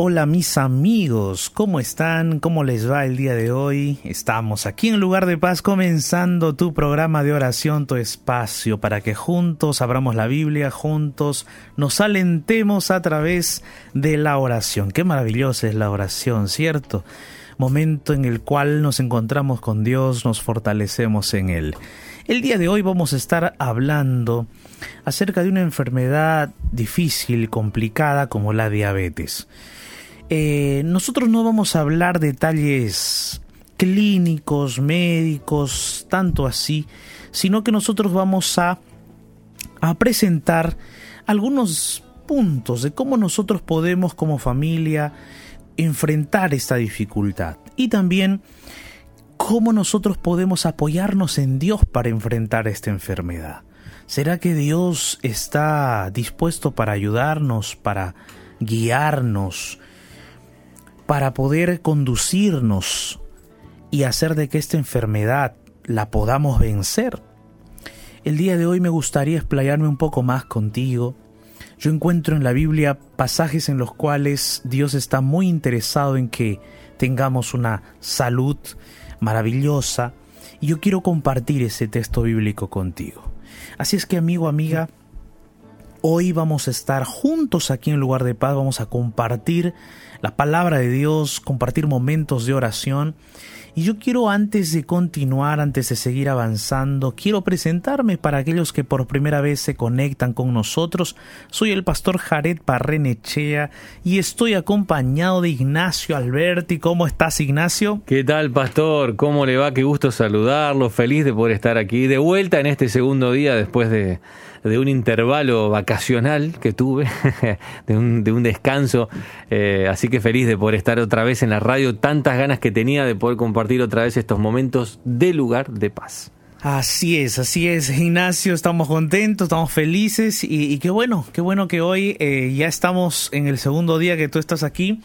Hola, mis amigos, ¿cómo están? ¿Cómo les va el día de hoy? Estamos aquí en Lugar de Paz comenzando tu programa de oración, tu espacio, para que juntos abramos la Biblia, juntos nos alentemos a través de la oración. Qué maravillosa es la oración, ¿cierto? Momento en el cual nos encontramos con Dios, nos fortalecemos en Él. El día de hoy vamos a estar hablando acerca de una enfermedad difícil, complicada como la diabetes. Eh, nosotros no vamos a hablar detalles clínicos, médicos, tanto así, sino que nosotros vamos a, a presentar algunos puntos de cómo nosotros podemos como familia enfrentar esta dificultad y también cómo nosotros podemos apoyarnos en Dios para enfrentar esta enfermedad. ¿Será que Dios está dispuesto para ayudarnos, para guiarnos, para poder conducirnos y hacer de que esta enfermedad la podamos vencer? El día de hoy me gustaría explayarme un poco más contigo. Yo encuentro en la Biblia pasajes en los cuales Dios está muy interesado en que tengamos una salud maravillosa y yo quiero compartir ese texto bíblico contigo. Así es que amigo, amiga, hoy vamos a estar juntos aquí en lugar de paz, vamos a compartir la palabra de Dios, compartir momentos de oración y yo quiero antes de continuar, antes de seguir avanzando, quiero presentarme para aquellos que por primera vez se conectan con nosotros. Soy el pastor Jared Parrenechea y estoy acompañado de Ignacio Alberti. ¿Cómo estás, Ignacio? ¿Qué tal, pastor? ¿Cómo le va? Qué gusto saludarlo. Feliz de poder estar aquí de vuelta en este segundo día después de de un intervalo vacacional que tuve, de, un, de un descanso. Eh, así que feliz de poder estar otra vez en la radio, tantas ganas que tenía de poder compartir otra vez estos momentos de lugar de paz. Así es, así es, Ignacio, estamos contentos, estamos felices y, qué bueno, qué bueno que hoy eh, ya estamos en el segundo día que tú estás aquí.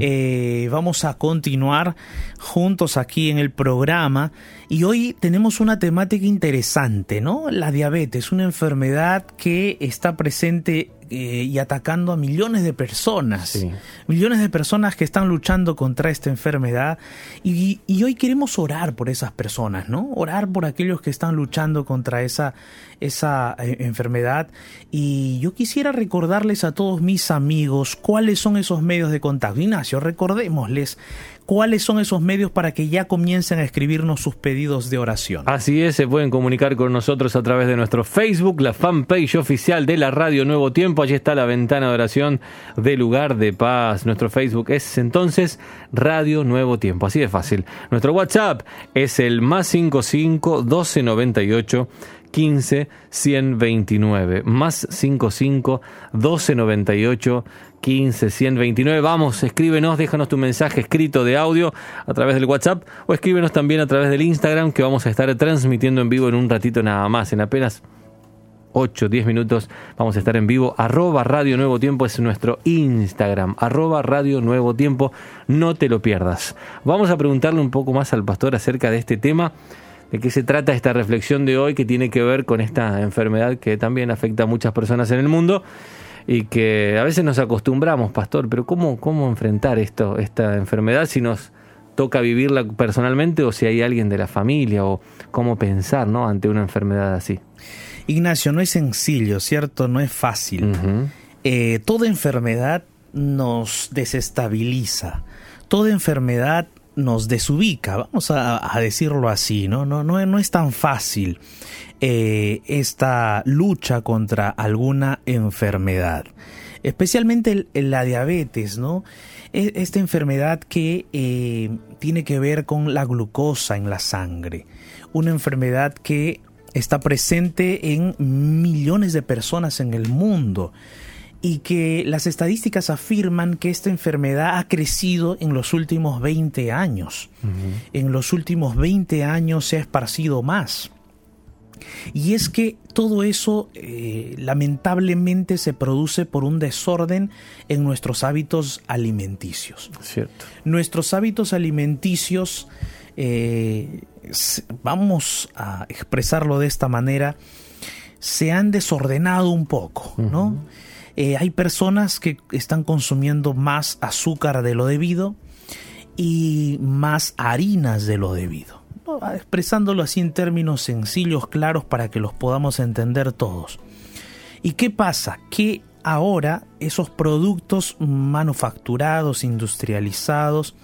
Eh, vamos a continuar juntos aquí en el programa y hoy tenemos una temática interesante, ¿no? La diabetes, una enfermedad que está presente eh, y atacando a millones de personas, millones de personas que están luchando contra esta enfermedad. Y, hoy queremos orar por esas personas, ¿no? Orar por aquellos que están luchando contra esa, esa eh, enfermedad y yo quisiera recordarles a todos mis amigos cuáles son esos medios de contacto. Ignacio, recordémosles cuáles son esos medios para que ya comiencen a escribirnos sus pedidos de oración. Así es, se pueden comunicar con nosotros a través de nuestro Facebook, la fanpage oficial de la Radio Nuevo Tiempo. Allí está la ventana de oración de Lugar de Paz. Nuestro Facebook es entonces Radio Nuevo Tiempo. Así de fácil. Nuestro WhatsApp es el más 55 1298 15 129 más 55 1298 15 129. Vamos, escríbenos, déjanos tu mensaje escrito de audio a través del WhatsApp o escríbenos también a través del Instagram que vamos a estar transmitiendo en vivo en un ratito nada más, en apenas 8, 10 minutos vamos a estar en vivo. Arroba Radio Nuevo Tiempo es nuestro Instagram. Arroba Radio Nuevo Tiempo. No te lo pierdas. Vamos a preguntarle un poco más al pastor acerca de este tema. ¿De qué se trata esta reflexión de hoy que tiene que ver con esta enfermedad que también afecta a muchas personas en el mundo? y que a veces nos acostumbramos, pastor, pero ¿cómo, cómo enfrentar esto, esta enfermedad si nos toca vivirla personalmente o si hay alguien de la familia o cómo pensar ¿no? ante una enfermedad así? Ignacio, no es sencillo, ¿cierto? No es fácil. Eh, toda enfermedad nos desestabiliza, toda enfermedad nos desubica, vamos a, decirlo así, ¿no? No, no, no es tan fácil. Eh, esta lucha contra alguna enfermedad, especialmente la diabetes, ¿no? E, esta enfermedad que eh, tiene que ver con la glucosa en la sangre, una enfermedad que está presente en millones de personas en el mundo y que las estadísticas afirman que esta enfermedad ha crecido en los últimos 20 años. En los últimos 20 años se ha esparcido más. Y es que todo eso eh, lamentablemente se produce por un desorden en nuestros hábitos alimenticios. Cierto. Nuestros hábitos alimenticios, eh, vamos a expresarlo de esta manera, se han desordenado un poco, ¿no? Eh, hay personas que están consumiendo más azúcar de lo debido y más harinas de lo debido. Expresándolo así en términos sencillos, claros, para que los podamos entender todos. ¿Y qué pasa? Que ahora esos productos manufacturados, industrializados,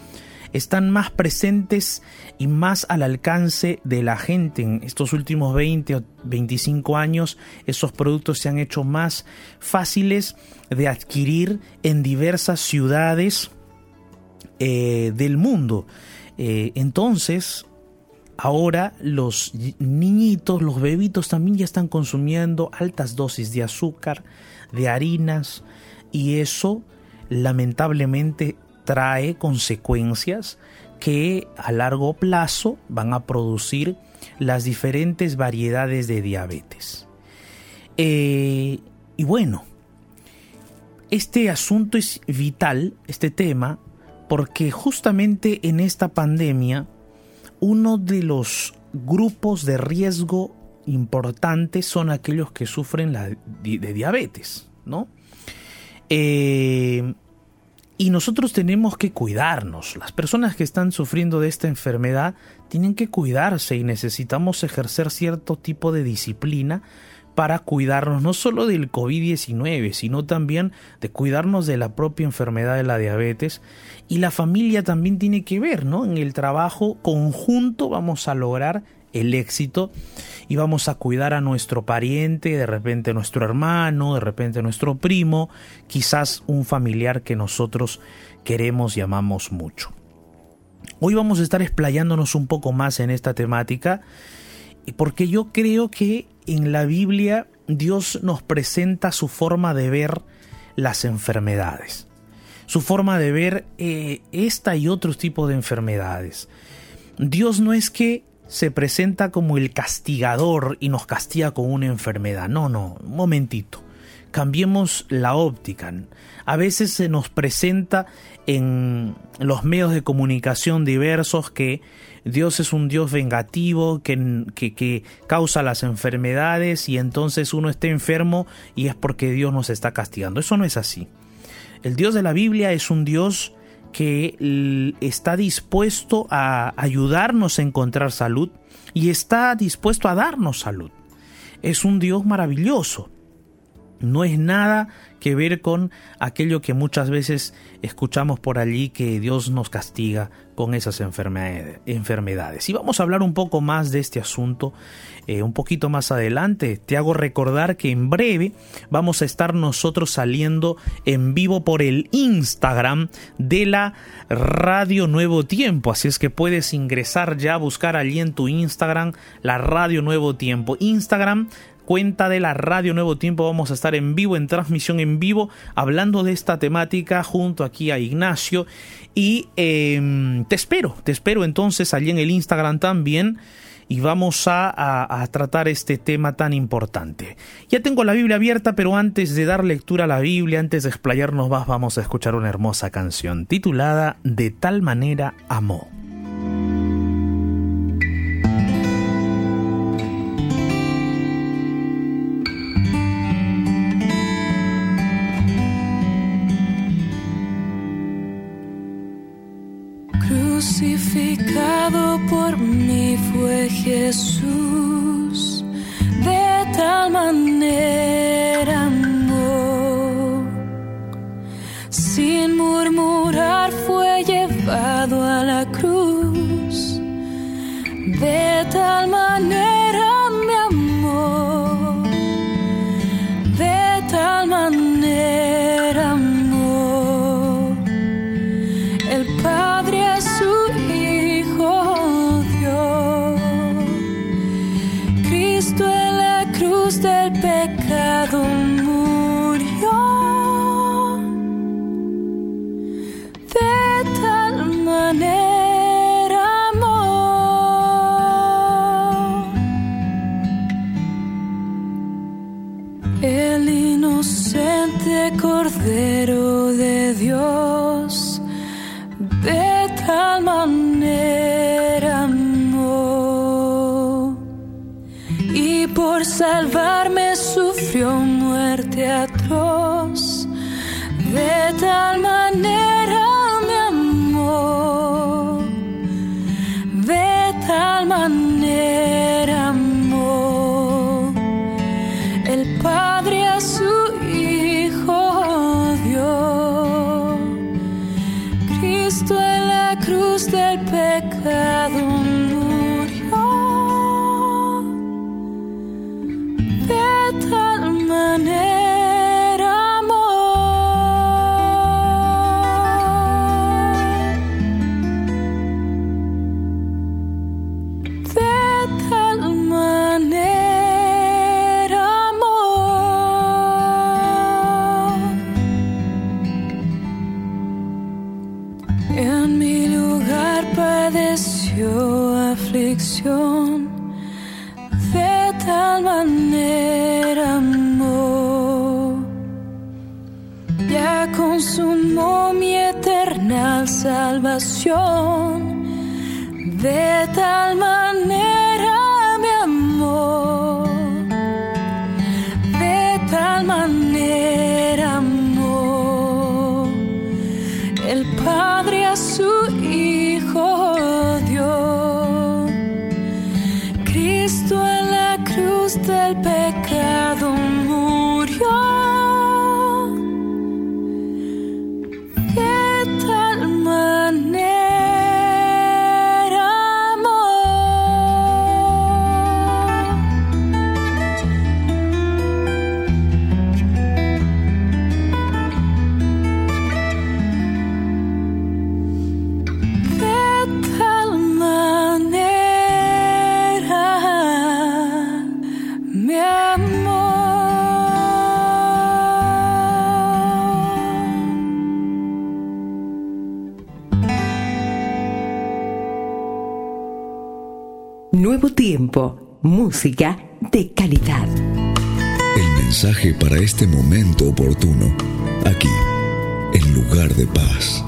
están más presentes y más al alcance de la gente. En estos últimos 20 o 25 años, esos productos se han hecho más fáciles de adquirir en diversas ciudades eh, del mundo. Eh, entonces, ahora los niñitos, los bebitos también ya están consumiendo altas dosis de azúcar, de harinas, y eso lamentablemente trae consecuencias que a largo plazo van a producir las diferentes variedades de diabetes. Eh, y bueno, este asunto es vital, este tema, porque justamente en esta pandemia uno de los grupos de riesgo importantes son aquellos que sufren la, de diabetes, ¿no? Eh, y nosotros tenemos que cuidarnos. Las personas que están sufriendo de esta enfermedad tienen que cuidarse y necesitamos ejercer cierto tipo de disciplina para cuidarnos no solo del COVID-19, sino también de cuidarnos de la propia enfermedad de la diabetes. Y la familia también tiene que ver, ¿no? En el trabajo conjunto vamos a lograr el éxito y vamos a cuidar a nuestro pariente, de repente nuestro hermano, de repente nuestro primo, quizás un familiar que nosotros queremos y amamos mucho. Hoy vamos a estar explayándonos un poco más en esta temática porque yo creo que en la Biblia Dios nos presenta su forma de ver las enfermedades, su forma de ver eh, esta y otros tipos de enfermedades. Dios no es que se presenta como el castigador y nos castiga con una enfermedad. No, no, un momentito. Cambiemos la óptica. A veces se nos presenta en los medios de comunicación diversos que Dios es un Dios vengativo que, que, que, causa las enfermedades y entonces uno está enfermo y es porque Dios nos está castigando. Eso no es así. El Dios de la Biblia es un Dios que está dispuesto a ayudarnos a encontrar salud y está dispuesto a darnos salud. Es un Dios maravilloso. No es nada que ver con aquello que muchas veces escuchamos por allí que Dios nos castiga con esas enfermedades. Y vamos a hablar un poco más de este asunto eh, un poquito más adelante. Te hago recordar que en breve vamos a estar nosotros saliendo en vivo por el Instagram de la Radio Nuevo Tiempo. Así es que puedes ingresar ya, a buscar allí en tu Instagram la Radio Nuevo Tiempo. Instagram cuenta de la Radio Nuevo Tiempo. Vamos a estar en vivo, en transmisión en vivo, hablando de esta temática junto aquí a Ignacio. Y em, te espero, te espero entonces allí en el Instagram también. Y vamos a, a, tratar este tema tan importante. Ya tengo la Biblia abierta, pero antes de dar lectura a la Biblia, antes de explayarnos más, vamos a escuchar una hermosa canción titulada De tal manera amó. Crucificado por mí fue Jesús, de tal manera sin murmurar fue llevado a la cruz, de tal manera A su Hijo dio, Cristo en la cruz del pecado tiempo, música de calidad. El mensaje para este momento oportuno, aquí, en lugar de paz.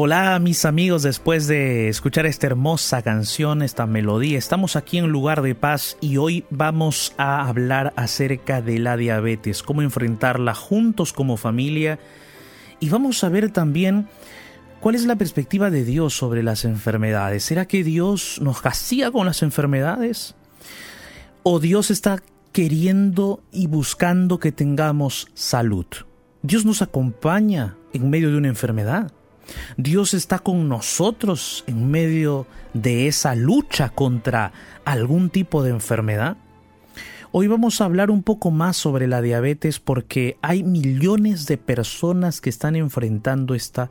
Hola mis amigos, después de escuchar esta hermosa canción, esta melodía, estamos aquí en Lugar de Paz y hoy vamos a hablar acerca de la diabetes, cómo enfrentarla juntos como familia y vamos a ver también cuál es la perspectiva de Dios sobre las enfermedades. ¿Será que Dios nos castiga con las enfermedades? ¿O Dios está queriendo y buscando que tengamos salud? Dios nos acompaña en medio de una enfermedad. Dios está con nosotros en medio de esa lucha contra algún tipo de enfermedad. Hoy vamos a hablar un poco más sobre la diabetes porque hay millones de personas que están enfrentando esta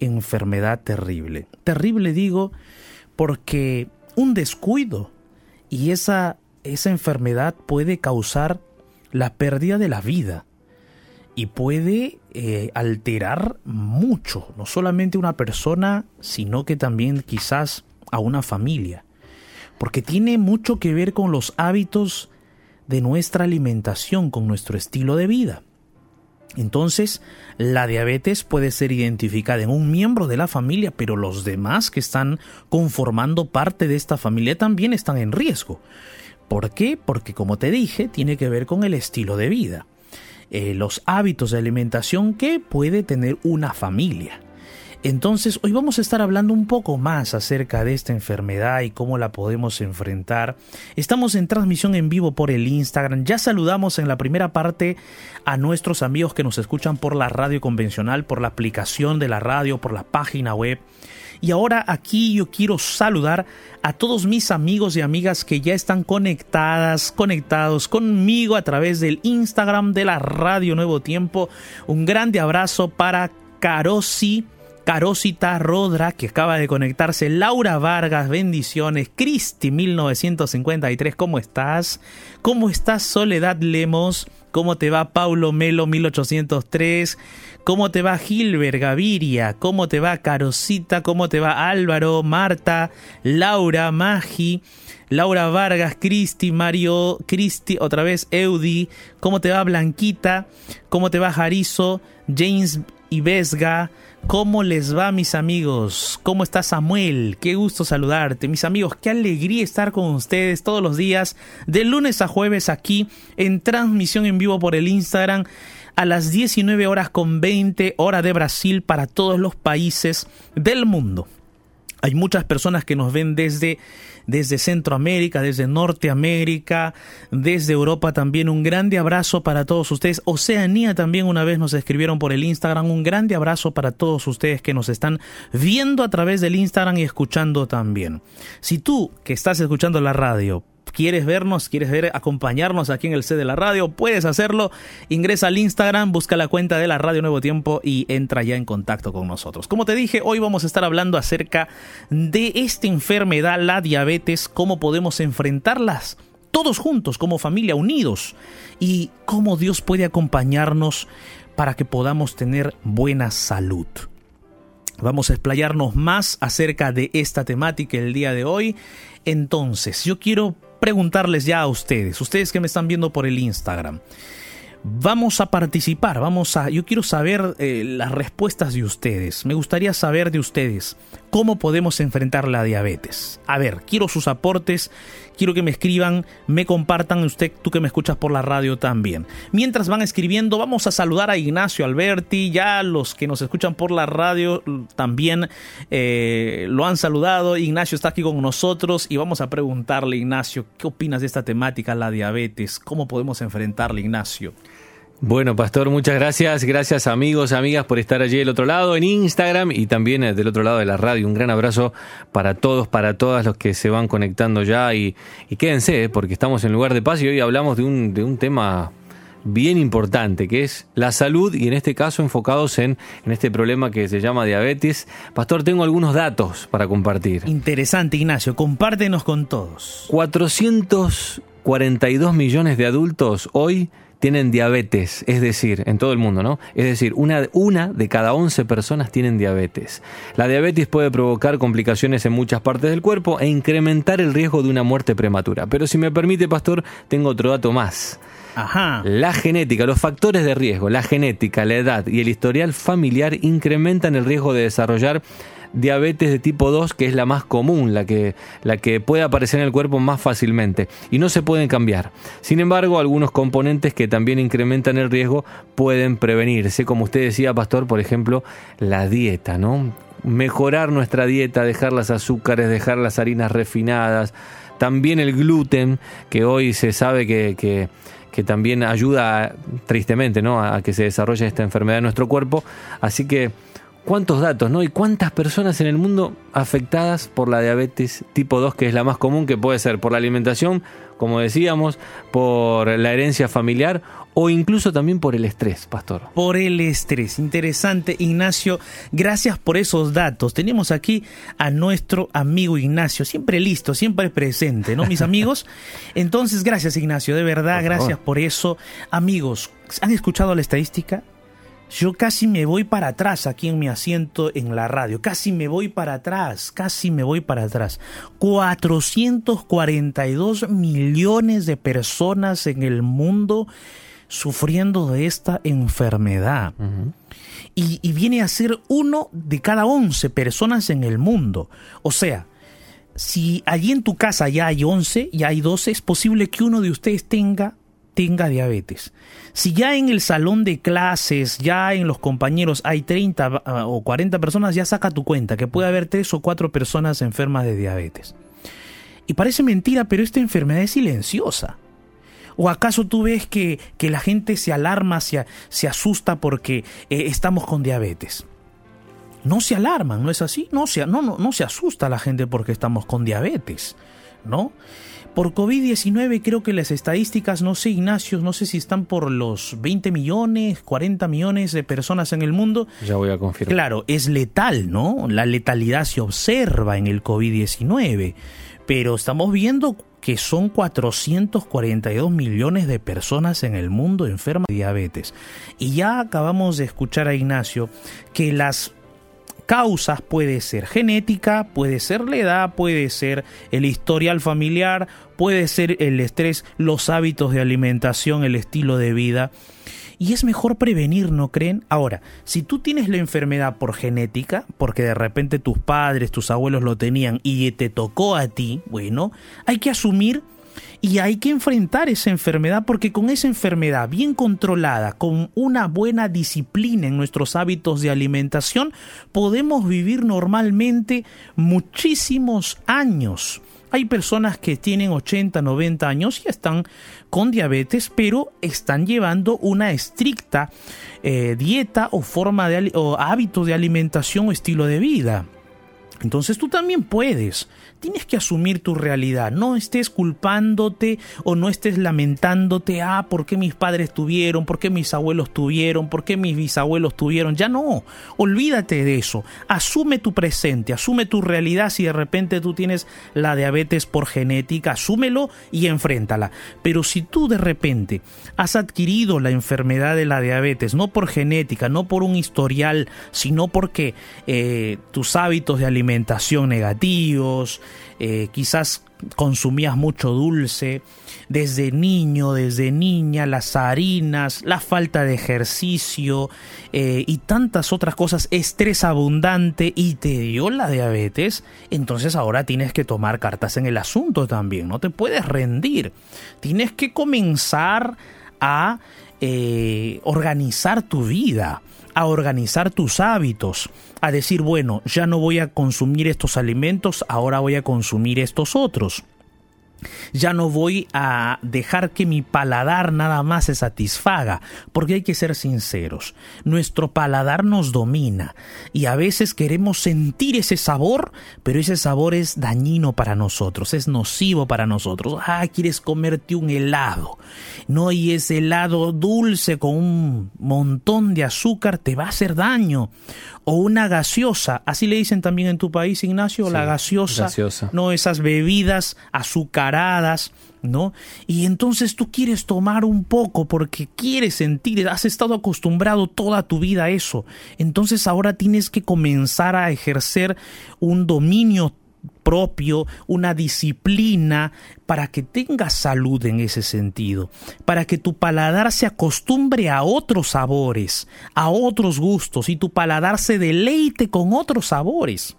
enfermedad terrible. Terrible digo porque un descuido y esa, esa enfermedad puede causar la pérdida de la vida y puede eh, alterar mucho, no solamente una persona, sino que también quizás a una familia, porque tiene mucho que ver con los hábitos de nuestra alimentación, con nuestro estilo de vida. Entonces, la diabetes puede ser identificada en un miembro de la familia, pero los demás que están conformando parte de esta familia también están en riesgo. ¿Por qué? Porque como te dije, tiene que ver con el estilo de vida, eh, los hábitos de alimentación que puede tener una familia. Entonces, hoy vamos a estar hablando un poco más acerca de esta enfermedad y cómo la podemos enfrentar. Estamos en transmisión en vivo por el Instagram. Ya saludamos en la primera parte a nuestros amigos que nos escuchan por la radio convencional, por la aplicación de la radio, por la página web. Y ahora aquí yo quiero saludar a todos mis amigos y amigas que ya están conectadas, conectados conmigo a través del Instagram de la Radio Nuevo Tiempo. Un grande abrazo para Carosi Carosita Rodra, que acaba de conectarse, Laura Vargas, bendiciones, Cristi 1953, ¿cómo estás? ¿Cómo estás Soledad Lemos? ¿Cómo te va Paulo Melo 1803? ¿Cómo te va Gilbert Gaviria? ¿Cómo te va Carosita? ¿Cómo te va Álvaro, Marta, Laura, Magi? Laura Vargas, Cristi, Mario, Cristi, otra vez Eudi, ¿cómo te va Blanquita? ¿Cómo te va Jarizo? James y Vesga, ¿Cómo les va mis amigos? ¿Cómo está Samuel? Qué gusto saludarte. Mis amigos, qué alegría estar con ustedes todos los días, de lunes a jueves aquí en transmisión en vivo por el Instagram a las 19 horas con 20 hora de Brasil para todos los países del mundo. Hay muchas personas que nos ven desde desde Centroamérica, desde Norteamérica, desde Europa también. Un grande abrazo para todos ustedes. Oceanía también una vez nos escribieron por el Instagram. Un grande abrazo para todos ustedes que nos están viendo a través del Instagram y escuchando también. Si tú que estás escuchando la radio quieres vernos, quieres ver, acompañarnos aquí en el C de la radio, puedes hacerlo. Ingresa al Instagram, busca la cuenta de la Radio Nuevo Tiempo y entra ya en contacto con nosotros. Como te dije, hoy vamos a estar hablando acerca de esta enfermedad, la diabetes, cómo podemos enfrentarlas todos juntos, como familia, unidos, y cómo Dios puede acompañarnos para que podamos tener buena salud. Vamos a explayarnos más acerca de esta temática el día de hoy. Entonces, yo quiero preguntarles ya a ustedes, ustedes que me están viendo por el Instagram. Vamos a participar, vamos a. Yo quiero saber eh, las respuestas de ustedes. Me gustaría saber de ustedes cómo podemos enfrentar la diabetes. A ver, quiero sus aportes, quiero que me escriban, me compartan usted, tú que me escuchas por la radio también. Mientras van escribiendo, vamos a saludar a Ignacio Alberti, ya los que nos escuchan por la radio también eh, lo han saludado. Ignacio está aquí con nosotros y vamos a preguntarle, Ignacio, ¿qué opinas de esta temática, la diabetes? ¿Cómo podemos enfrentarla, Ignacio? Bueno, Pastor, muchas gracias. Gracias amigos, amigas por estar allí del otro lado en Instagram y también eh, del otro lado de la radio. Un gran abrazo para todos, para todas los que se van conectando ya y, quédense, eh, porque estamos en lugar de paz y hoy hablamos de un, de un tema bien importante, que es la salud y en este caso enfocados en, en este problema que se llama diabetes. Pastor, tengo algunos datos para compartir. Interesante, Ignacio, compártenos con todos. 442 millones de adultos hoy tienen diabetes, es decir, en todo el mundo, ¿no? Es decir, una, una de cada 11 personas tienen diabetes. La diabetes puede provocar complicaciones en muchas partes del cuerpo e incrementar el riesgo de una muerte prematura. Pero si me permite, pastor, tengo otro dato más. Ajá. La genética, los factores de riesgo, la genética, la edad y el historial familiar incrementan el riesgo de desarrollar diabetes de tipo 2, que es la más común, la que, la que puede aparecer en el cuerpo más fácilmente, y no se pueden cambiar. Sin embargo, algunos componentes que también incrementan el riesgo pueden prevenirse, como usted decía, pastor, por ejemplo, la dieta, ¿no? Mejorar nuestra dieta, dejar las azúcares, dejar las harinas refinadas, también el gluten, que hoy se sabe que, que que también ayuda tristemente ¿no? a que se desarrolle esta enfermedad en nuestro cuerpo. Así que cuántos datos, ¿no? Y cuántas personas en el mundo afectadas por la diabetes tipo 2, que es la más común, que puede ser por la alimentación, como decíamos, por la herencia familiar o incluso también por el estrés, pastor. Por el estrés. Interesante, Ignacio. Gracias por esos datos. Tenemos aquí a nuestro amigo Ignacio, siempre listo, siempre presente, ¿no, mis amigos? Entonces, gracias, Ignacio, de verdad, gracias por eso. Amigos, ¿han escuchado la estadística? Yo casi me voy para atrás aquí en mi asiento en la radio. Casi me voy para atrás. Casi me voy para atrás. 442 millones de personas en el mundo sufriendo de esta enfermedad. y, y viene a ser uno de cada 11 personas en el mundo. O sea, si allí en tu casa ya hay 11, ya hay 12, es posible que uno de ustedes tenga tenga diabetes. Si ya en el salón de clases, ya en los compañeros hay 30 ah, o 40 personas, ya saca tu cuenta que puede haber 3 o 4 personas enfermas de diabetes. Y parece mentira, pero esta enfermedad es silenciosa. ¿O acaso tú ves que, que la gente se alarma, se, se asusta porque eh, estamos con diabetes? No se alarman, ¿no es así? No no, no, no se asusta la gente porque estamos con diabetes, ¿no? Por COVID-19 creo que las estadísticas, no sé Ignacio, no sé si están por los 20 millones, 40 millones de personas en el mundo. Ya voy a confirmar. Claro, es letal, ¿no? La letalidad se observa en el COVID-19, pero estamos viendo que son 442 millones de personas en el mundo enfermas de diabetes. Y ya acabamos de escuchar a Ignacio que las causas puede ser genética, puede ser la edad, puede ser el historial familiar, puede ser el estrés, los hábitos de alimentación, el estilo de vida. Y es mejor prevenir, ¿no creen? Ahora, si tú tienes la enfermedad por genética, porque de repente tus padres, tus abuelos lo tenían y te tocó a ti, bueno, hay que asumir y hay que enfrentar esa enfermedad porque con esa enfermedad bien controlada, con una buena disciplina en nuestros hábitos de alimentación, podemos vivir normalmente muchísimos años. Hay personas que tienen 80, 90 años y están con diabetes, pero están llevando una estricta eh, dieta o forma de o hábito de alimentación o estilo de vida. Entonces tú también puedes tienes que asumir tu realidad. No estés culpándote o no estés lamentándote, ah, ¿por qué mis padres tuvieron? ¿Por qué mis abuelos tuvieron? ¿Por qué mis bisabuelos tuvieron? Ya no, olvídate de eso. Asume tu presente, asume tu realidad. Si de repente tú tienes la diabetes por genética, asúmelo y enfréntala. Pero si tú de repente has adquirido la enfermedad de la diabetes, no por genética, no por un historial, sino porque eh, tus hábitos de alimentación negativos, eh, quizás consumías mucho dulce, desde niño, desde niña, las harinas, la falta de ejercicio eh, y tantas otras cosas, estrés abundante y te dio la diabetes, entonces ahora tienes que tomar cartas en el asunto también, no te puedes rendir, tienes que comenzar a eh, organizar tu vida a organizar tus hábitos, a decir, bueno, ya no voy a consumir estos alimentos, ahora voy a consumir estos otros. Ya no voy a dejar que mi paladar nada más se satisfaga, porque hay que ser sinceros. Nuestro paladar nos domina y a veces queremos sentir ese sabor, pero ese sabor es dañino para nosotros, es nocivo para nosotros. Ah, quieres comerte un helado. No, y ese helado dulce con un montón de azúcar te va a hacer daño o una gaseosa, así le dicen también en tu país, Ignacio, la gaseosa, no esas bebidas azucaradas, ¿no? Y entonces tú quieres tomar un poco porque quieres sentir, has estado acostumbrado toda tu vida a eso. Entonces ahora tienes que comenzar a ejercer un dominio propio, una disciplina para que tengas salud en ese sentido, para que tu paladar se acostumbre a otros sabores, a otros gustos y tu paladar se deleite con otros sabores.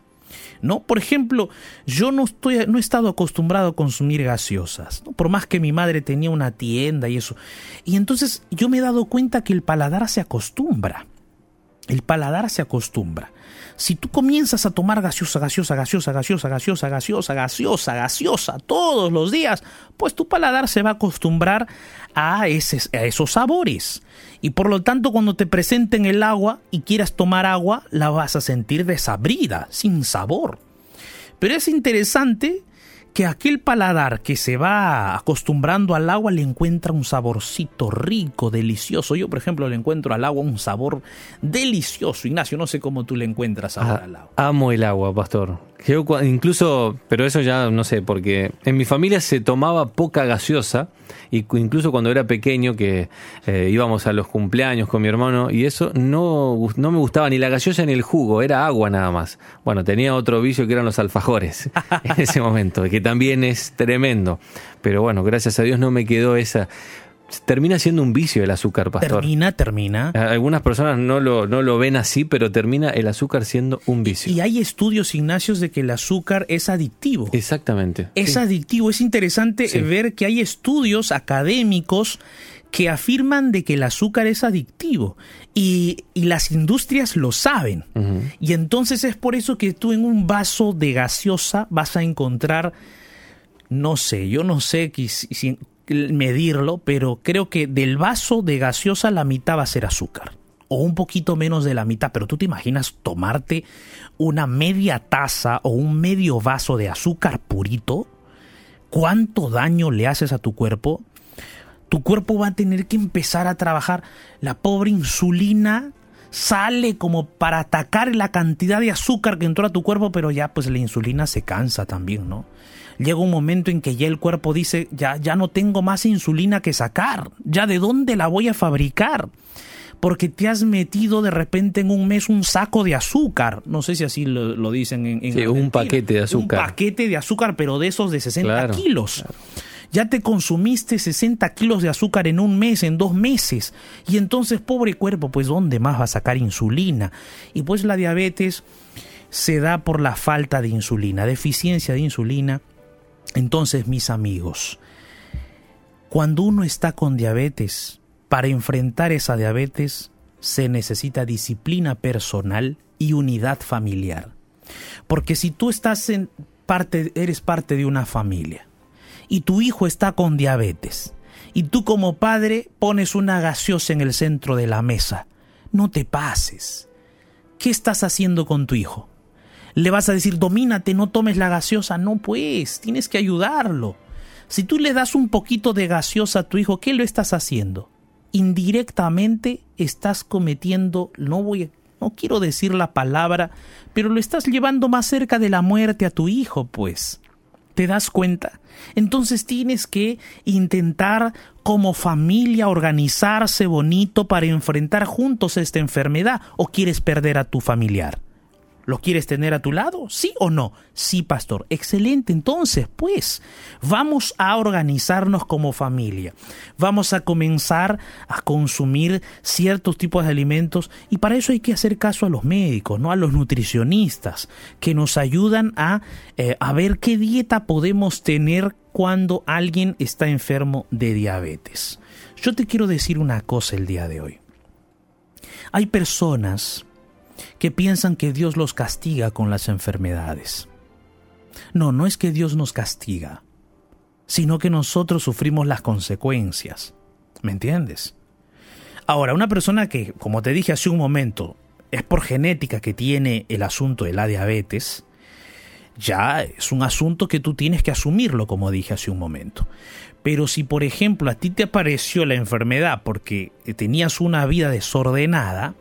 ¿No? Por ejemplo, yo no estoy no he estado acostumbrado a consumir gaseosas, por más que mi madre tenía una tienda y eso. Y entonces yo me he dado cuenta que el paladar se acostumbra. El paladar se acostumbra. Si tú comienzas a tomar gaseosa, gaseosa, gaseosa, gaseosa, gaseosa, gaseosa, gaseosa, gaseosa todos los días, pues tu paladar se va a acostumbrar a, esos sabores. Y por lo tanto, cuando te presenten el agua y quieras tomar agua, la vas a sentir desabrida, sin sabor. Pero es interesante que aquel paladar que se va acostumbrando al agua le encuentra un saborcito rico, delicioso. Yo, por ejemplo, le encuentro al agua un sabor delicioso. Ignacio, no sé cómo tú le encuentras sabor Ah, al agua. amo el agua, pastor. Yo incluso, pero eso ya no sé, porque en mi familia se tomaba poca gaseosa, y incluso cuando era pequeño, que eh, íbamos a los cumpleaños con mi hermano, y eso no, no me gustaba ni la gaseosa ni el jugo, era agua nada más. Bueno, tenía otro vicio que eran los alfajores en ese momento, que también es tremendo. Pero bueno, gracias a Dios no me quedó esa. Termina siendo un vicio el azúcar, pastor. Termina, termina. Algunas personas no lo, no lo ven así, pero termina el azúcar siendo un vicio. Y hay estudios, Ignacios, de que el azúcar es adictivo. Exactamente. Es Sí. adictivo. Es interesante Sí. ver que hay estudios académicos que afirman de que el azúcar es adictivo y, y las industrias lo saben. Y entonces es por eso que tú en un vaso de gaseosa vas a encontrar, no sé, yo no sé medirlo, pero creo que del vaso de gaseosa la mitad va a ser azúcar. O un poquito menos de la mitad, pero tú te imaginas tomarte una media taza o un medio vaso de azúcar purito. ¿Cuánto daño le haces a tu cuerpo? Tu cuerpo va a tener que empezar a trabajar. La pobre insulina sale como para atacar la cantidad de azúcar que entró a tu cuerpo, pero ya pues la insulina se cansa también, ¿no? Llega un momento en que ya el cuerpo dice, ya, ya no tengo más insulina que sacar, ya de dónde la voy a fabricar, porque te has metido de repente en un mes un saco de azúcar, no sé si así lo, lo dicen en, en Sí, un paquete de azúcar. Un paquete de azúcar, pero de esos de 60 Claro, kilos. Ya te consumiste 60 kilos de azúcar en un mes, en dos meses. Y entonces, pobre cuerpo, pues ¿dónde más va a sacar insulina? Y pues la diabetes se da por la falta de insulina, deficiencia de insulina. Entonces, mis amigos, cuando uno está con diabetes, para enfrentar esa diabetes se necesita disciplina personal y unidad familiar. Porque si tú estás en parte, eres parte de una familia y tu hijo está con diabetes y tú como padre pones una gaseosa en el centro de la mesa, no te pases. ¿Qué estás haciendo con tu hijo? ¿Le vas a decir, domínate, no tomes la gaseosa? No, pues, tienes que ayudarlo. Si tú le das un poquito de gaseosa a tu hijo, ¿qué lo estás haciendo? Indirectamente estás cometiendo, no voy, no quiero decir la palabra, pero lo estás llevando más cerca de la muerte a tu hijo, pues. ¿Te das cuenta? Entonces tienes que intentar como familia organizarse bonito para enfrentar juntos esta enfermedad o quieres perder a tu familiar. ¿Lo quieres tener a tu lado? ¿Sí o no? Sí, pastor. Excelente. Entonces, pues, vamos a organizarnos como familia. Vamos a comenzar a consumir ciertos tipos de alimentos y para eso hay que hacer caso a los médicos, no a los nutricionistas, que nos ayudan a, eh, a ver qué dieta podemos tener cuando alguien está enfermo de diabetes. Yo te quiero decir una cosa el día de hoy. Hay personas que piensan que Dios los castiga con las enfermedades. No, no es que Dios nos castiga, sino que nosotros sufrimos las consecuencias. ¿Me entiendes? Ahora, una persona que, como te dije hace un momento, es por genética que tiene el asunto de la diabetes, ya es un asunto que tú tienes que asumirlo, como dije hace un momento. Pero si, por ejemplo, a ti te apareció la enfermedad porque tenías una vida desordenada,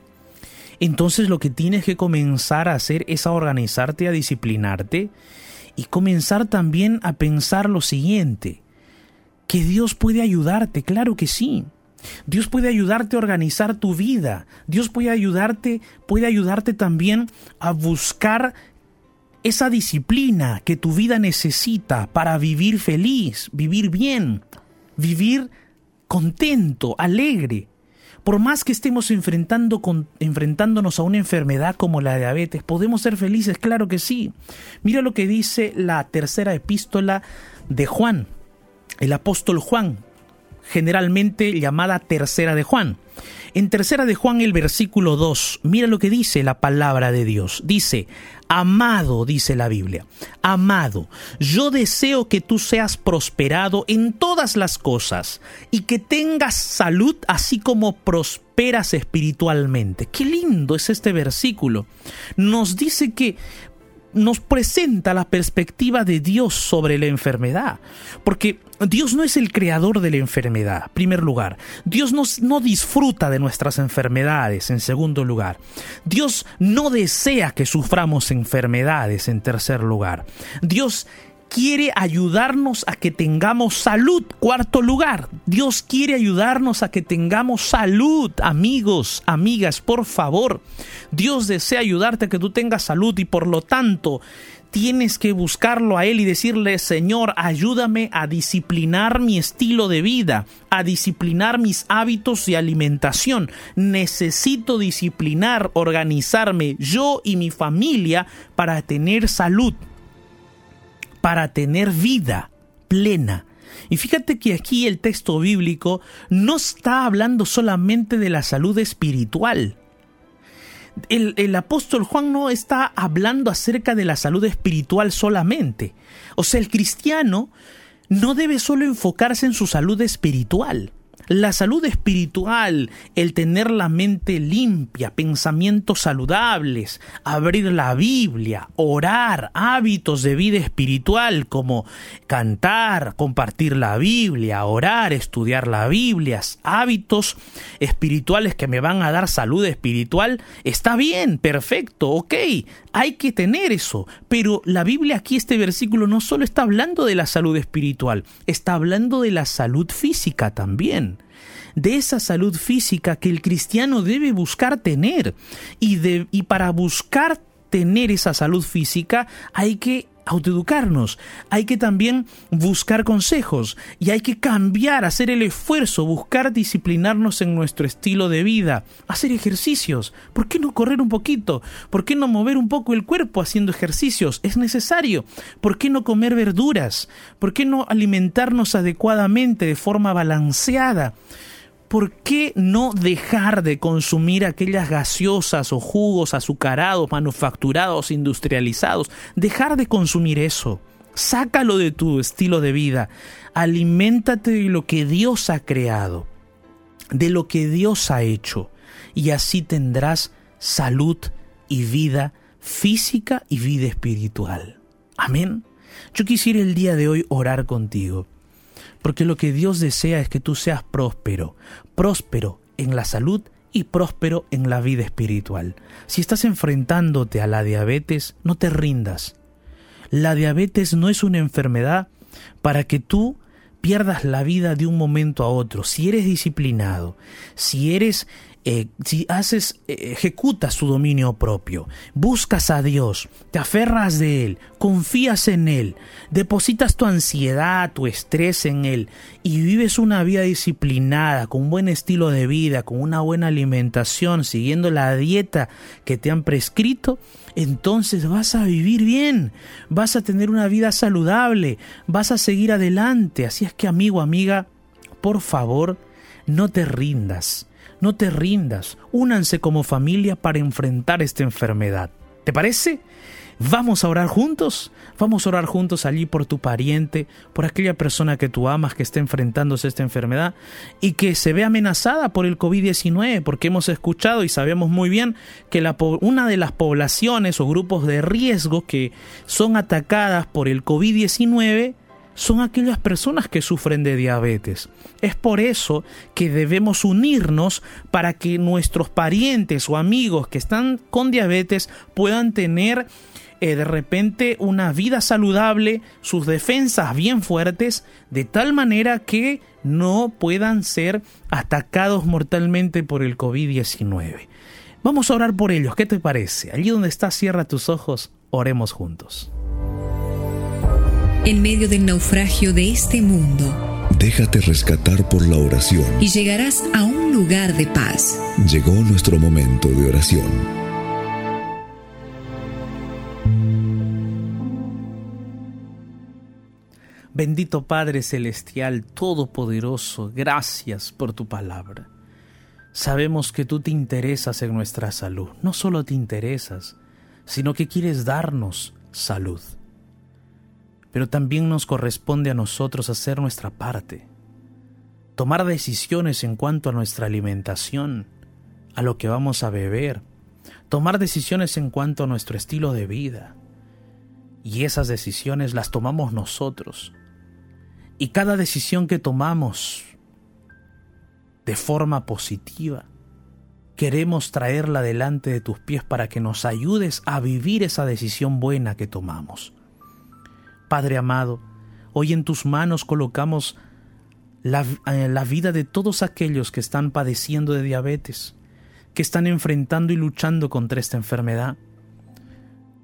entonces lo que tienes que comenzar a hacer es a organizarte, a disciplinarte y comenzar también a pensar lo siguiente, que Dios puede ayudarte, claro que sí. Dios puede ayudarte a organizar tu vida. Dios puede ayudarte, puede ayudarte también a buscar esa disciplina que tu vida necesita para vivir feliz, vivir bien, vivir contento, alegre. Por más que estemos enfrentando enfrentándonos a una enfermedad como la diabetes, ¿podemos ser felices? Claro que sí. Mira lo que dice la tercera epístola de Juan, el apóstol Juan, generalmente llamada tercera de Juan. En tercera de Juan el versículo 2, mira lo que dice la palabra de Dios. Dice, amado, dice la Biblia, amado, yo deseo que tú seas prosperado en todas las cosas y que tengas salud así como prosperas espiritualmente. Qué lindo es este versículo. Nos dice que nos presenta la perspectiva de Dios sobre la enfermedad. Porque Dios no es el creador de la enfermedad, en primer lugar. Dios no, no, disfruta de nuestras enfermedades, en segundo lugar. Dios no desea que suframos enfermedades, en tercer lugar. Dios quiere ayudarnos a que tengamos salud. Cuarto lugar, Dios quiere ayudarnos a que tengamos salud. Amigos, amigas, por favor. Dios desea ayudarte a que tú tengas salud y por lo tanto tienes que buscarlo a Él y decirle, Señor, ayúdame a disciplinar mi estilo de vida, a disciplinar mis hábitos de alimentación. Necesito disciplinar, organizarme yo y mi familia para tener salud para tener vida plena. Y fíjate que aquí el texto bíblico no está hablando solamente de la salud espiritual. El, apóstol Juan no está hablando acerca de la salud espiritual solamente. O sea, el cristiano no debe solo enfocarse en su salud espiritual. La salud espiritual, el tener la mente limpia, pensamientos saludables, abrir la Biblia, orar, hábitos de vida espiritual como cantar, compartir la Biblia, orar, estudiar la Biblia, hábitos espirituales que me van a dar salud espiritual, está bien, perfecto, ok, hay que tener eso. Pero la Biblia aquí, este versículo, no solo está hablando de la salud espiritual, está hablando de la salud física también de esa salud física que el cristiano debe buscar tener. Y, de, y para buscar tener esa salud física hay que autoeducarnos, hay que también buscar consejos y hay que cambiar, hacer el esfuerzo, buscar disciplinarnos en nuestro estilo de vida, hacer ejercicios. ¿Por qué no correr un poquito? ¿Por qué no mover un poco el cuerpo haciendo ejercicios? Es necesario. ¿Por qué no comer verduras? ¿Por qué no alimentarnos adecuadamente de forma balanceada? ¿Por qué no dejar de consumir aquellas gaseosas o jugos azucarados, manufacturados, industrializados? Dejar de consumir eso. Sácalo de tu estilo de vida. Aliméntate de lo que Dios ha creado, de lo que Dios ha hecho. Y así tendrás salud y vida física y vida espiritual. Amén. Yo quisiera el día de hoy orar contigo porque lo que Dios desea es que tú seas próspero, próspero en la salud y próspero en la vida espiritual. Si estás enfrentándote a la diabetes, no te rindas. La diabetes no es una enfermedad para que tú pierdas la vida de un momento a otro. Si eres disciplinado, si eres eh, si haces, eh, ejecutas su dominio propio, buscas a Dios, te aferras de Él, confías en Él, depositas tu ansiedad, tu estrés en Él y vives una vida disciplinada, con un buen estilo de vida, con una buena alimentación, siguiendo la dieta que te han prescrito, entonces vas a vivir bien, vas a tener una vida saludable, vas a seguir adelante. Así es que amigo, amiga, por favor, no te rindas no te rindas, únanse como familia para enfrentar esta enfermedad. ¿Te parece? Vamos a orar juntos. Vamos a orar juntos allí por tu pariente, por aquella persona que tú amas que está enfrentándose a esta enfermedad y que se ve amenazada por el COVID-19, porque hemos escuchado y sabemos muy bien que una de las poblaciones o grupos de riesgo que son atacadas por el COVID-19 son aquellas personas que sufren de diabetes. Es por eso que debemos unirnos para que nuestros parientes o amigos que están con diabetes puedan tener eh, de repente una vida saludable, sus defensas bien fuertes, de tal manera que no puedan ser atacados mortalmente por el COVID-19. Vamos a orar por ellos, ¿qué te parece? Allí donde estás, cierra tus ojos, oremos juntos en medio del naufragio de este mundo. Déjate rescatar por la oración. Y llegarás a un lugar de paz. Llegó nuestro momento de oración. Bendito Padre Celestial, Todopoderoso, gracias por tu palabra. Sabemos que tú te interesas en nuestra salud. No solo te interesas, sino que quieres darnos salud pero también nos corresponde a nosotros hacer nuestra parte, tomar decisiones en cuanto a nuestra alimentación, a lo que vamos a beber, tomar decisiones en cuanto a nuestro estilo de vida. Y esas decisiones las tomamos nosotros. Y cada decisión que tomamos de forma positiva, queremos traerla delante de tus pies para que nos ayudes a vivir esa decisión buena que tomamos. Padre amado, hoy en tus manos colocamos la, eh, la, vida de todos aquellos que están padeciendo de diabetes, que están enfrentando y luchando contra esta enfermedad.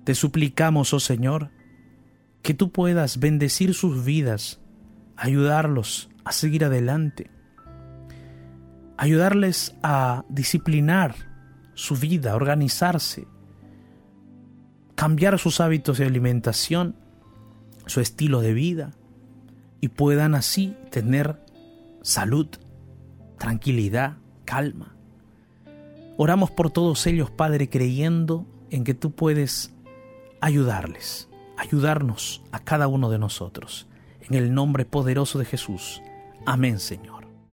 Te suplicamos, oh Señor, que tú puedas bendecir sus vidas, ayudarlos a seguir adelante, ayudarles a disciplinar su vida, organizarse, cambiar sus hábitos de alimentación, su estilo de vida, y puedan así tener salud, tranquilidad, calma. Oramos por todos ellos, Padre, creyendo en que tú puedes ayudarles, ayudarnos a cada uno de nosotros. En el nombre poderoso de Jesús. Amén, Señor.